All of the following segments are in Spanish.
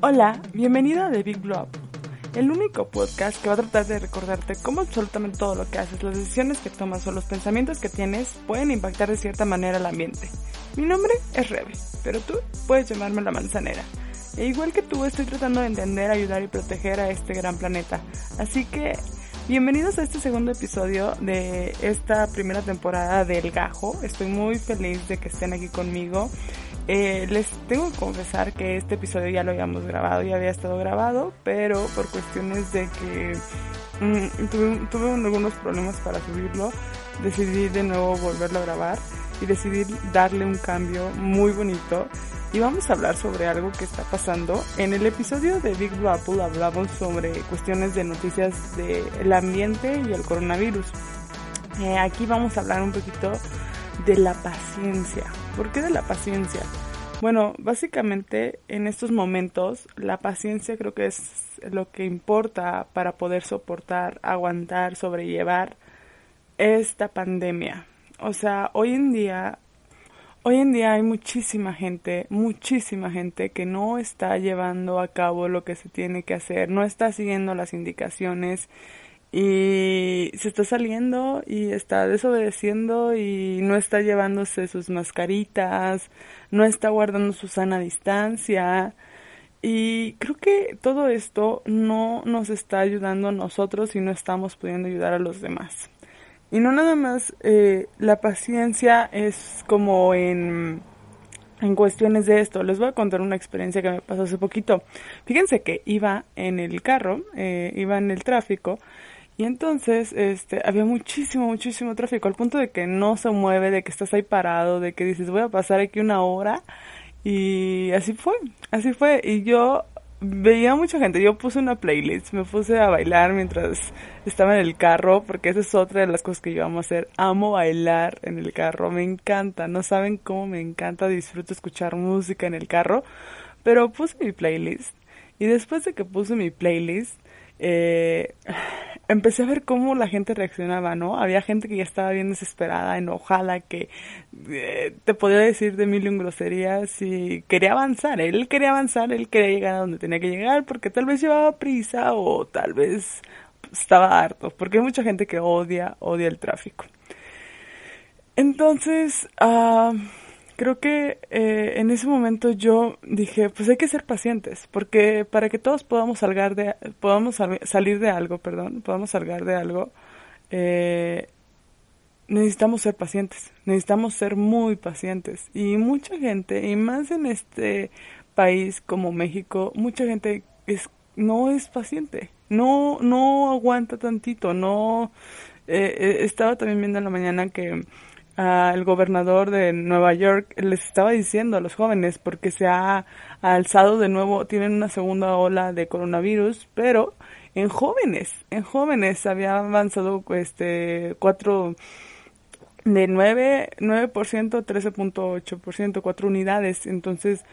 Hola, bienvenido a The Big Blow Up, el único podcast que va a tratar de recordarte cómo absolutamente todo lo que haces, las decisiones que tomas o los pensamientos que tienes pueden impactar de cierta manera al ambiente. Mi nombre es Rebe, pero tú puedes llamarme la manzanera. E igual que tú, estoy tratando de entender, ayudar y proteger a este gran planeta. Así que, bienvenidos a este segundo episodio de esta primera temporada del Gajo. Estoy muy feliz de que estén aquí conmigo. Eh, les tengo que confesar que este episodio ya lo habíamos grabado, ya había estado grabado, pero por cuestiones de que mm, tuve, tuve, algunos problemas para subirlo, decidí de nuevo volverlo a grabar y decidí darle un cambio muy bonito. Y vamos a hablar sobre algo que está pasando. En el episodio de Big Blue Apple hablamos sobre cuestiones de noticias del ambiente y el coronavirus. Eh, aquí vamos a hablar un poquito de la paciencia. ¿Por qué de la paciencia? Bueno, básicamente en estos momentos la paciencia creo que es lo que importa para poder soportar, aguantar, sobrellevar esta pandemia. O sea, hoy en día, hoy en día hay muchísima gente, muchísima gente que no está llevando a cabo lo que se tiene que hacer, no está siguiendo las indicaciones y se está saliendo y está desobedeciendo y no está llevándose sus mascaritas, no está guardando su sana distancia. Y creo que todo esto no nos está ayudando a nosotros y no estamos pudiendo ayudar a los demás. Y no nada más, eh, la paciencia es como en, en cuestiones de esto. Les voy a contar una experiencia que me pasó hace poquito. Fíjense que iba en el carro, eh, iba en el tráfico y entonces, este, había muchísimo, muchísimo tráfico, al punto de que no se mueve, de que estás ahí parado, de que dices, voy a pasar aquí una hora. Y así fue, así fue. Y yo veía mucha gente, yo puse una playlist, me puse a bailar mientras estaba en el carro, porque esa es otra de las cosas que yo amo hacer. Amo bailar en el carro, me encanta, no saben cómo me encanta, disfruto escuchar música en el carro. Pero puse mi playlist. Y después de que puse mi playlist, eh, empecé a ver cómo la gente reaccionaba, ¿no? Había gente que ya estaba bien desesperada, enojada, que eh, te podía decir de mil y un groserías y quería avanzar. Él quería avanzar, él quería llegar a donde tenía que llegar porque tal vez llevaba prisa o tal vez estaba harto, porque hay mucha gente que odia, odia el tráfico. Entonces, uh, creo que eh, en ese momento yo dije, pues hay que ser pacientes, porque para que todos podamos salir de, podamos salir de algo, perdón, podamos salir de algo, eh, necesitamos ser pacientes, necesitamos ser muy pacientes. Y mucha gente, y más en este país como México, mucha gente es, no es paciente, no, no aguanta tantito, no, eh, estaba también viendo en la mañana que el gobernador de Nueva York les estaba diciendo a los jóvenes porque se ha alzado de nuevo, tienen una segunda ola de coronavirus, pero en jóvenes, en jóvenes había avanzado este cuatro de 9, 9%, 13.8%, cuatro unidades. Entonces,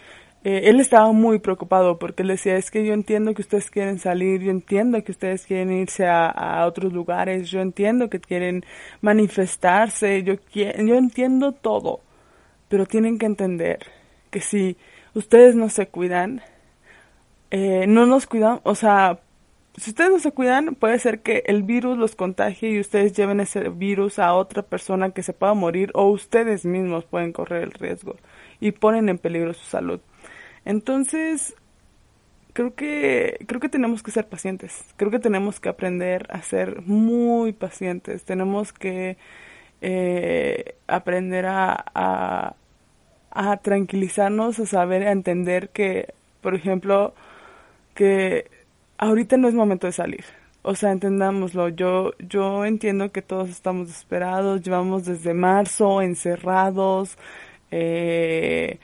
eh, él estaba muy preocupado porque él decía, es que yo entiendo que ustedes quieren salir, yo entiendo que ustedes quieren irse a, otros lugares, yo entiendo que quieren manifestarse, yo, yo entiendo todo, pero tienen que entender que si ustedes no se cuidan, eh, no nos cuidan, o sea, si ustedes no se cuidan, puede ser que el virus los contagie y ustedes lleven ese virus a otra persona que se pueda morir o ustedes mismos pueden correr el riesgo y ponen en peligro su salud. Entonces, creo que creo que tenemos que ser pacientes. Creo que tenemos que aprender a ser muy pacientes. Tenemos que eh, aprender a, a, tranquilizarnos, a saber, a entender que, por ejemplo, que ahorita no es momento de salir. O sea, entendámoslo. Yo, yo entiendo que todos estamos desesperados. Llevamos desde marzo encerrados. Eh,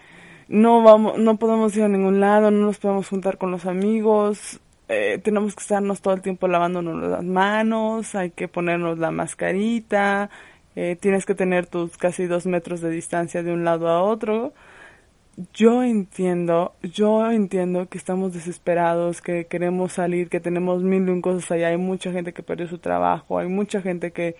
no vamos, no podemos ir a ningún lado, no nos podemos juntar con los amigos, eh, tenemos que estarnos todo el tiempo lavándonos las manos, hay que ponernos la mascarita, eh, tienes que tener tus casi dos metros de distancia de un lado a otro. Yo entiendo, yo entiendo que estamos desesperados, que queremos salir, que tenemos mil y un cosas allá, hay mucha gente que perdió su trabajo, hay mucha gente que,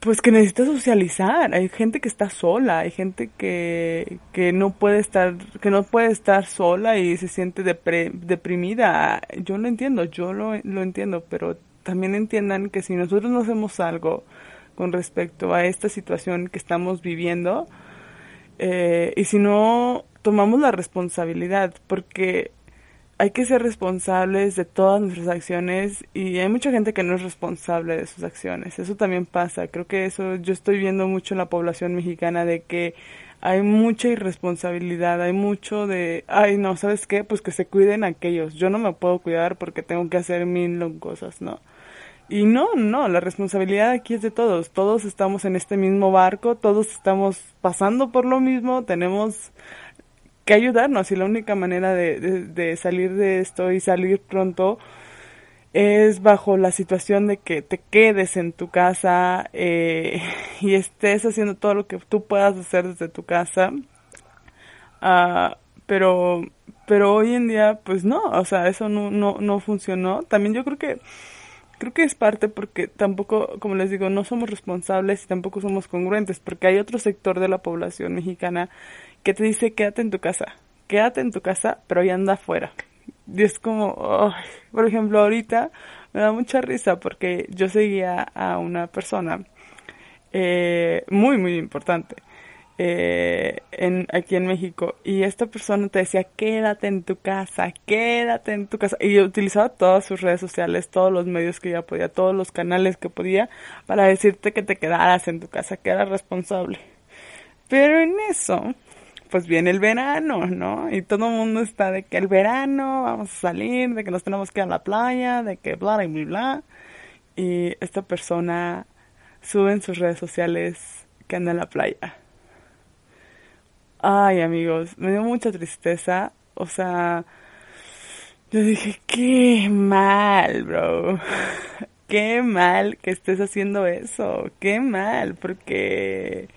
pues que necesita socializar, hay gente que está sola, hay gente que, que no puede estar, que no puede estar sola y se siente deprimida. Yo lo entiendo, yo lo, lo entiendo, pero también entiendan que si nosotros no hacemos algo con respecto a esta situación que estamos viviendo, eh, y si no tomamos la responsabilidad, porque hay que ser responsables de todas nuestras acciones y hay mucha gente que no es responsable de sus acciones. Eso también pasa. Creo que eso yo estoy viendo mucho en la población mexicana de que hay mucha irresponsabilidad, hay mucho de, ay, no, ¿sabes qué? Pues que se cuiden aquellos. Yo no me puedo cuidar porque tengo que hacer mil cosas, ¿no? Y no, no, la responsabilidad aquí es de todos. Todos estamos en este mismo barco, todos estamos pasando por lo mismo, tenemos que ayudarnos y la única manera de, de, salir de esto y salir pronto es bajo la situación de que te quedes en tu casa eh, y estés haciendo todo lo que tú puedas hacer desde tu casa. Uh, pero, pero hoy en día, pues no, o sea, eso no, no, no funcionó. También yo creo que creo que es parte porque tampoco, como les digo, no somos responsables y tampoco somos congruentes, porque hay otro sector de la población mexicana que te dice quédate en tu casa, quédate en tu casa, pero ya anda afuera. Y es como, por ejemplo, ahorita me da mucha risa porque yo seguía a una persona eh, muy, muy importante eh, en, aquí en México y esta persona te decía quédate en tu casa, quédate en tu casa y utilizaba todas sus redes sociales, todos los medios que ya podía, todos los canales que podía para decirte que te quedaras en tu casa, que eras responsable. Pero en eso, pues viene el verano, ¿no? Y todo el mundo está de que el verano vamos a salir, de que nos tenemos que ir a la playa, de que bla, bla, bla, bla. Y esta persona sube en sus redes sociales que anda en la playa Ay, amigos, me dio mucha tristeza. O sea, yo dije, qué mal, bro. Qué mal que estés haciendo eso. Qué mal, porque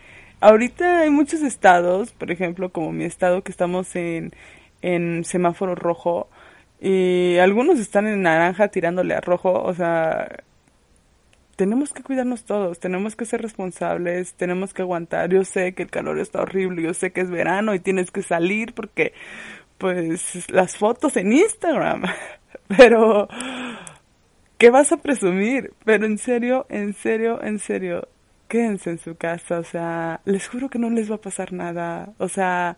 ahorita hay muchos estados, por ejemplo, como mi estado que estamos en, en semáforo rojo y algunos están en naranja tirándole a rojo, o sea, tenemos que cuidarnos todos, tenemos que ser responsables, tenemos que aguantar. Yo sé que el calor está horrible, yo sé que es verano y tienes que salir porque, pues, las fotos en Instagram. Pero, ¿qué vas a presumir? Pero en serio, en serio, en serio, quédense en su casa, o sea, les juro que no les va a pasar nada. O sea,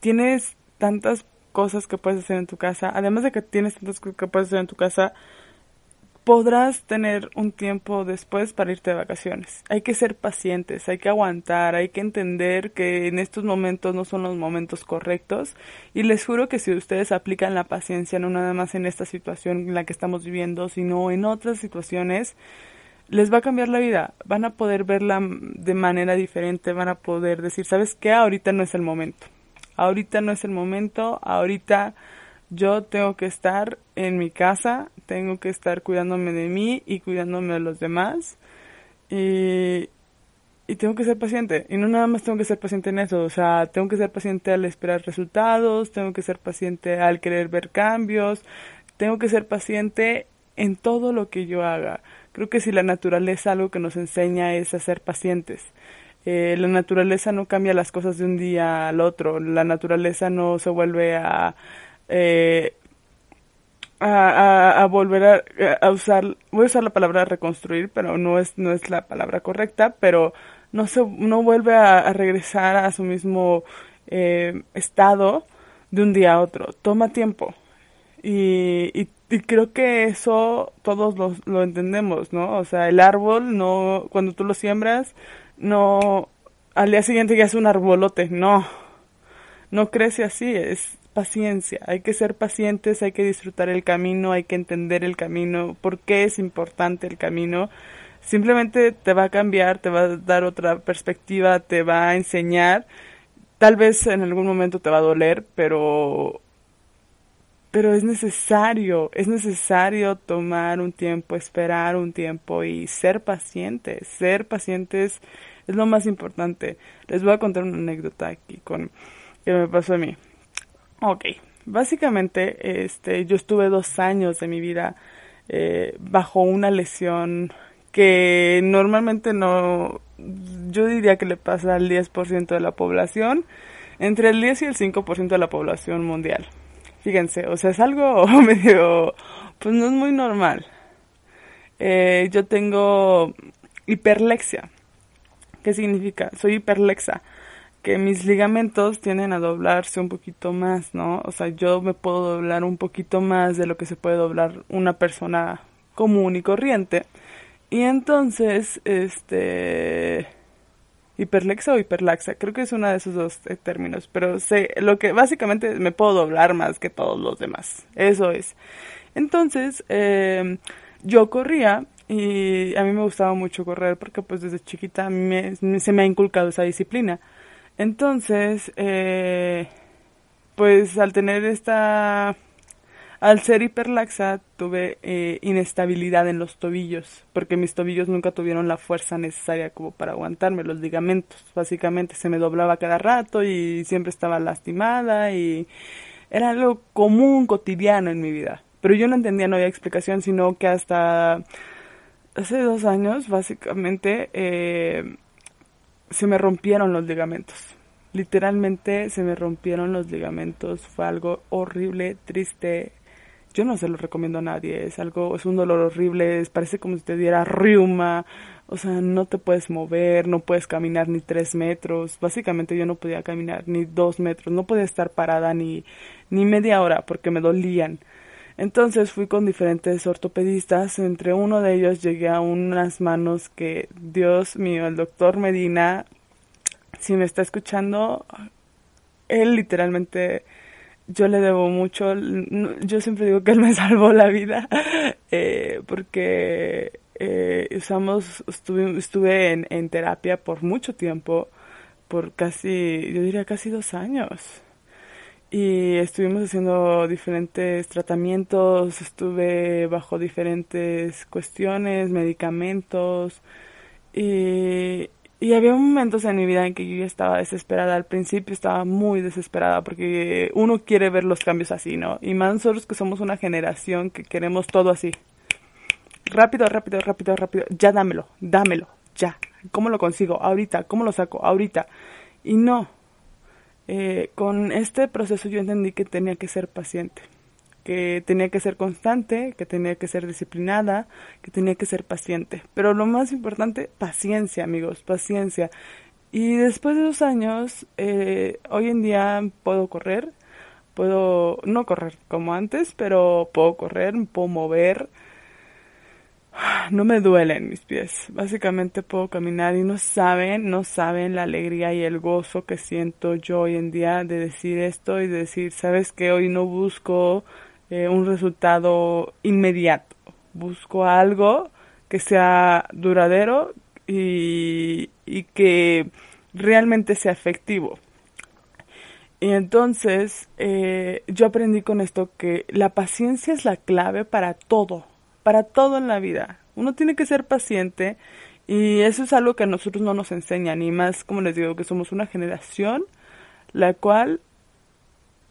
tienes tantas cosas que puedes hacer en tu casa, además de que tienes tantas cosas que puedes hacer en tu casa, podrás tener un tiempo después para irte de vacaciones. Hay que ser pacientes, hay que aguantar, hay que entender que en estos momentos no son los momentos correctos y les juro que si ustedes aplican la paciencia no nada más en esta situación en la que estamos viviendo, sino en otras situaciones, les va a cambiar la vida, van a poder verla de manera diferente, van a poder decir, ¿sabes qué? Ahorita no es el momento. Ahorita no es el momento, ahorita yo tengo que estar en mi casa, tengo que estar cuidándome de mí y cuidándome de los demás. Y, y tengo que ser paciente. Y no nada más tengo que ser paciente en eso. O sea, tengo que ser paciente al esperar resultados, tengo que ser paciente al querer ver cambios, tengo que ser paciente en todo lo que yo haga. Creo que si la naturaleza algo que nos enseña es a ser pacientes. Eh, la naturaleza no cambia las cosas de un día al otro. La naturaleza no se vuelve a eh, a, volver a, usar, voy a usar la palabra reconstruir, pero no es, no es la palabra correcta, pero no se, no vuelve a, regresar a su mismo eh, estado de un día a otro. Toma tiempo. Y, y, creo que eso todos lo, lo, entendemos, ¿no? O sea, el árbol no, cuando tú lo siembras, no, al día siguiente ya es un arbolote, no. No crece así, es, paciencia, hay que ser pacientes, hay que disfrutar el camino, hay que entender el camino, por qué es importante el camino. Simplemente te va a cambiar, te va a dar otra perspectiva, te va a enseñar. tal vez en algún momento te va a doler, pero pero es necesario, es necesario tomar un tiempo, esperar un tiempo y ser pacientes. Ser pacientes es lo más importante. Les voy a contar una anécdota aquí con que me pasó a mí. Ok, básicamente, este, yo estuve dos años de mi vida eh, bajo una lesión que normalmente no, yo diría que le pasa al 10% de la población, entre el 10 y el 5% de la población mundial. Fíjense, o sea, es algo medio, pues no es muy normal. Eh, yo tengo hiperlexia. ¿Qué significa? Soy hiperlexa. Que mis ligamentos tienden a doblarse un poquito más, ¿no? O sea, yo me puedo doblar un poquito más de lo que se puede doblar una persona común y corriente. Y entonces, este hiperlexa o hiperlaxa, creo que es una de esos dos eh, términos, pero sé lo que básicamente me puedo doblar más que todos los demás, eso es. Entonces, em, yo corría y a mí me gustaba mucho correr porque pues desde chiquita se me ha inculcado esa disciplina. Entonces, eh, pues al tener esta al ser hiperlaxa tuve eh, inestabilidad en los tobillos, porque mis tobillos nunca tuvieron la fuerza necesaria como para aguantarme los ligamentos. Básicamente se me doblaba cada rato y siempre estaba lastimada y era algo común, cotidiano en mi vida. Pero yo no entendía, no había explicación, sino que hasta hace dos años, básicamente, eh, se me rompieron los ligamentos. Literalmente se me rompieron los ligamentos. Fue algo horrible, triste, yo no se lo recomiendo a nadie, es algo, es un dolor horrible, parece como si te diera riuma, o sea, no te puedes mover, no puedes caminar ni tres metros, básicamente yo no podía caminar ni dos metros, no podía estar parada ni, ni media hora porque me dolían. Entonces fui con diferentes ortopedistas, entre uno de ellos llegué a unas manos que, Dios mío, el doctor Medina, si me está escuchando, él literalmente yo le debo mucho, yo siempre digo que él me salvó la vida, eh, porque eh, usamos, estuve, estuve en, en, terapia por mucho tiempo, por casi, yo diría casi dos años. Y estuvimos haciendo diferentes tratamientos, estuve bajo diferentes cuestiones, medicamentos, y, y había momentos en mi vida en que yo estaba desesperada. Al principio estaba muy desesperada porque uno quiere ver los cambios así, ¿no? Y más nosotros que somos una generación que queremos todo así. Rápido, rápido, rápido, rápido. Ya dámelo, dámelo, ya. ¿Cómo lo consigo? Ahorita. ¿Cómo lo saco? Ahorita. Y no. Eh, con este proceso yo entendí que tenía que ser paciente que tenía que ser constante, que tenía que ser disciplinada, que tenía que ser paciente. Pero lo más importante, paciencia, amigos, paciencia. Y después de dos años, eh, hoy en día puedo correr, puedo no correr como antes, pero puedo correr, puedo mover. No me duelen mis pies. Básicamente puedo caminar y no saben, no saben la alegría y el gozo que siento yo hoy en día de decir esto y de decir, sabes que hoy no busco eh, un resultado inmediato. Busco algo que sea duradero y, y que realmente sea efectivo. Y entonces eh, yo aprendí con esto que la paciencia es la clave para todo, para todo en la vida. Uno tiene que ser paciente y eso es algo que a nosotros no nos enseñan, y más como les digo que somos una generación la cual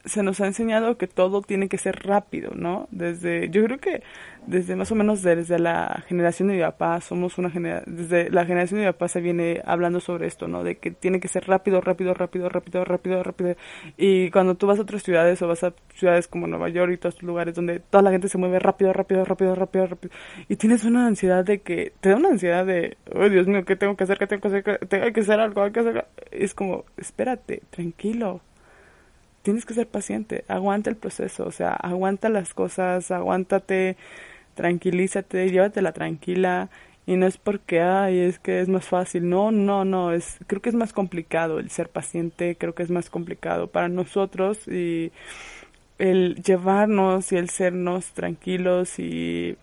se nos ha enseñado que todo tiene que ser rápido, ¿no? Desde, yo creo que desde más o menos desde la generación de mi papá, somos una generación, desde la generación de mi papá se viene hablando sobre esto, ¿no? De que tiene que ser rápido, rápido, rápido, rápido, rápido, rápido. Y cuando tú vas a otras ciudades o vas a ciudades como Nueva York y todos estos lugares donde toda la gente se mueve rápido, rápido, rápido, rápido, rápido, y tienes una ansiedad de que, te da una ansiedad de, oh Dios mío, ¿qué tengo que hacer? ¿Qué tengo que hacer? Tengo que hacer algo, hay que hacer. Es como, espérate, tranquilo tienes que ser paciente, aguanta el proceso, o sea, aguanta las cosas, aguántate, tranquilízate, llévatela tranquila y no es porque ay, es que es más fácil, no, no, no, es creo que es más complicado el ser paciente, creo que es más complicado para nosotros y el llevarnos y el sernos tranquilos y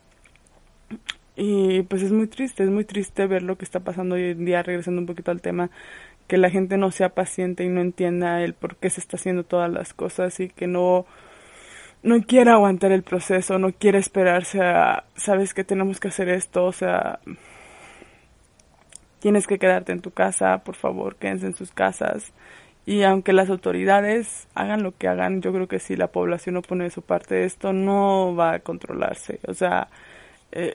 y pues es muy triste, es muy triste ver lo que está pasando hoy en día, regresando un poquito al tema, que la gente no sea paciente y no entienda el por qué se está haciendo todas las cosas y que no no quiera aguantar el proceso, no quiere esperarse a, sabes que tenemos que hacer esto, o sea, tienes que quedarte en tu casa, por favor, quédense en sus casas. Y aunque las autoridades hagan lo que hagan, yo creo que si la población no pone de su parte, esto no va a controlarse. O sea, eh,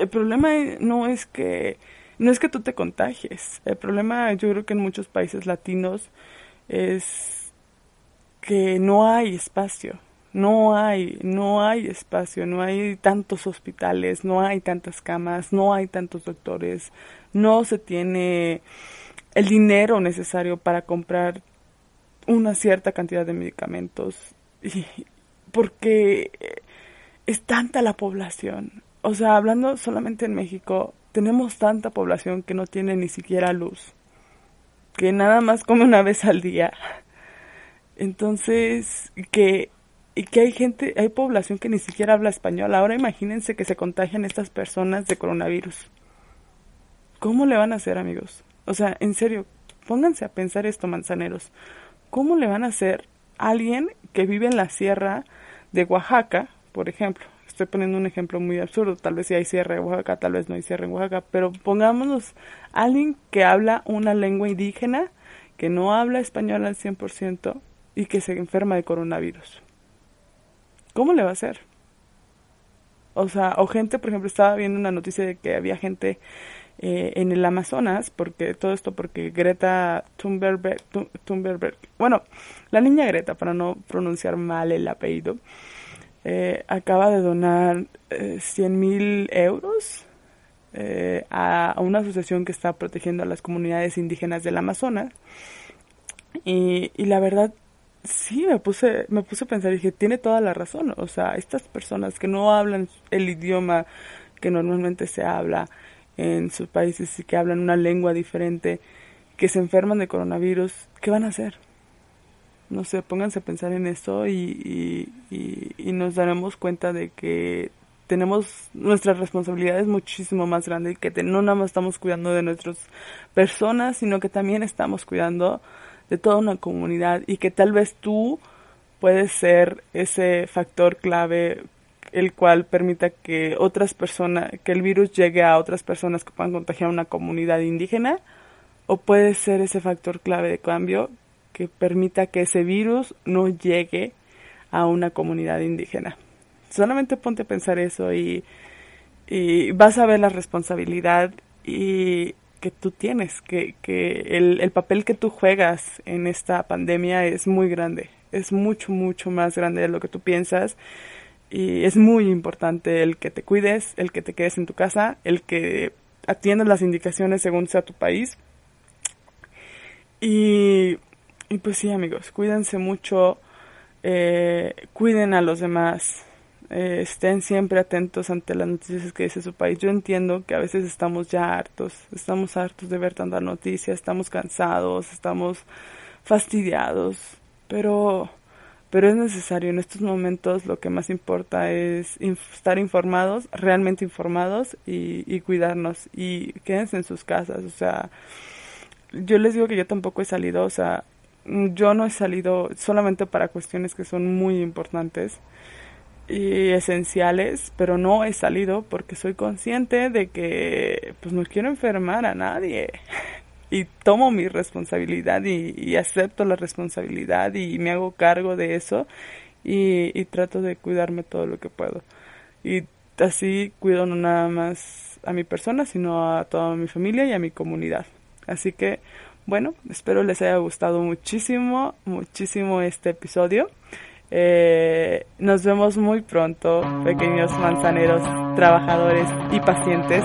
el problema no es que no es que tú te contagies. El problema, yo creo que en muchos países latinos es que no hay espacio. No hay, no hay espacio, no hay tantos hospitales, no hay tantas camas, no hay tantos doctores, no se tiene el dinero necesario para comprar una cierta cantidad de medicamentos porque es tanta la población. O sea, hablando solamente en México, tenemos tanta población que no tiene ni siquiera luz, que nada más come una vez al día. Entonces, que y que hay gente, hay población que ni siquiera habla español. Ahora imagínense que se contagian estas personas de coronavirus. ¿Cómo le van a hacer, amigos? O sea, en serio, pónganse a pensar esto, manzaneros. ¿Cómo le van a hacer a alguien que vive en la sierra de Oaxaca, por ejemplo? Estoy poniendo un ejemplo muy absurdo, tal vez si hay sierra en Oaxaca, tal vez no hay sierra en Oaxaca, pero pongámonos alguien que habla una lengua indígena, que no habla español al 100% y que se enferma de coronavirus. ¿Cómo le va a hacer? O sea, o gente, por ejemplo, estaba viendo una noticia de que había gente eh, en el Amazonas, porque todo esto porque Greta Thunberg, Thunberg, bueno, la niña Greta, para no pronunciar mal el apellido, eh, acaba de donar eh, 100 mil euros eh, a, una asociación que está protegiendo a las comunidades indígenas del Amazonas. Y, y la verdad, sí, me puse, me puse a pensar y dije, tiene toda la razón. O sea, estas personas que no hablan el idioma que normalmente se habla, en sus países y que hablan una lengua diferente, que se enferman de coronavirus, ¿qué van a hacer? No sé, pónganse a pensar en esto y, y, nos daremos cuenta de que tenemos nuestra responsabilidad es muchísimo más grande y que no nada más estamos cuidando de nuestras personas, sino que también estamos cuidando de toda una comunidad y que tal vez tú puedes ser ese factor clave el cual permita que otras personas, que el virus llegue a otras personas que puedan contagiar a una comunidad indígena, o puede ser ese factor clave de cambio que permita que ese virus no llegue a una comunidad indígena. Solamente ponte a pensar eso y, y vas a ver la responsabilidad y que tú tienes, que, que el, el papel que tú juegas en esta pandemia es muy grande, es mucho, mucho más grande de lo que tú piensas y es muy importante el que te cuides, el que te quedes en tu casa, el que atiendas las indicaciones según sea tu país. Y, y pues sí, amigos, cuídense mucho, eh, cuiden a los demás, eh, estén siempre atentos ante las noticias que dice su país. Yo entiendo que a veces estamos ya hartos, estamos hartos de ver tanta noticia, estamos cansados, estamos fastidiados, pero pero es necesario en estos momentos lo que más importa es estar informados, realmente informados y, cuidarnos y quédense en sus casas, o sea, yo les digo que yo tampoco he salido, o sea, yo no he salido solamente para cuestiones que son muy importantes y esenciales, pero no he salido porque soy consciente de que pues no quiero enfermar a nadie y tomo mi responsabilidad y, acepto la responsabilidad y me hago cargo de eso y, trato de cuidarme todo lo que puedo. Y así cuido no nada más a mi persona, sino a toda mi familia y a mi comunidad. Así que, bueno, espero les haya gustado muchísimo, muchísimo este episodio. Eh, nos vemos muy pronto, pequeños manzaneros, trabajadores y pacientes.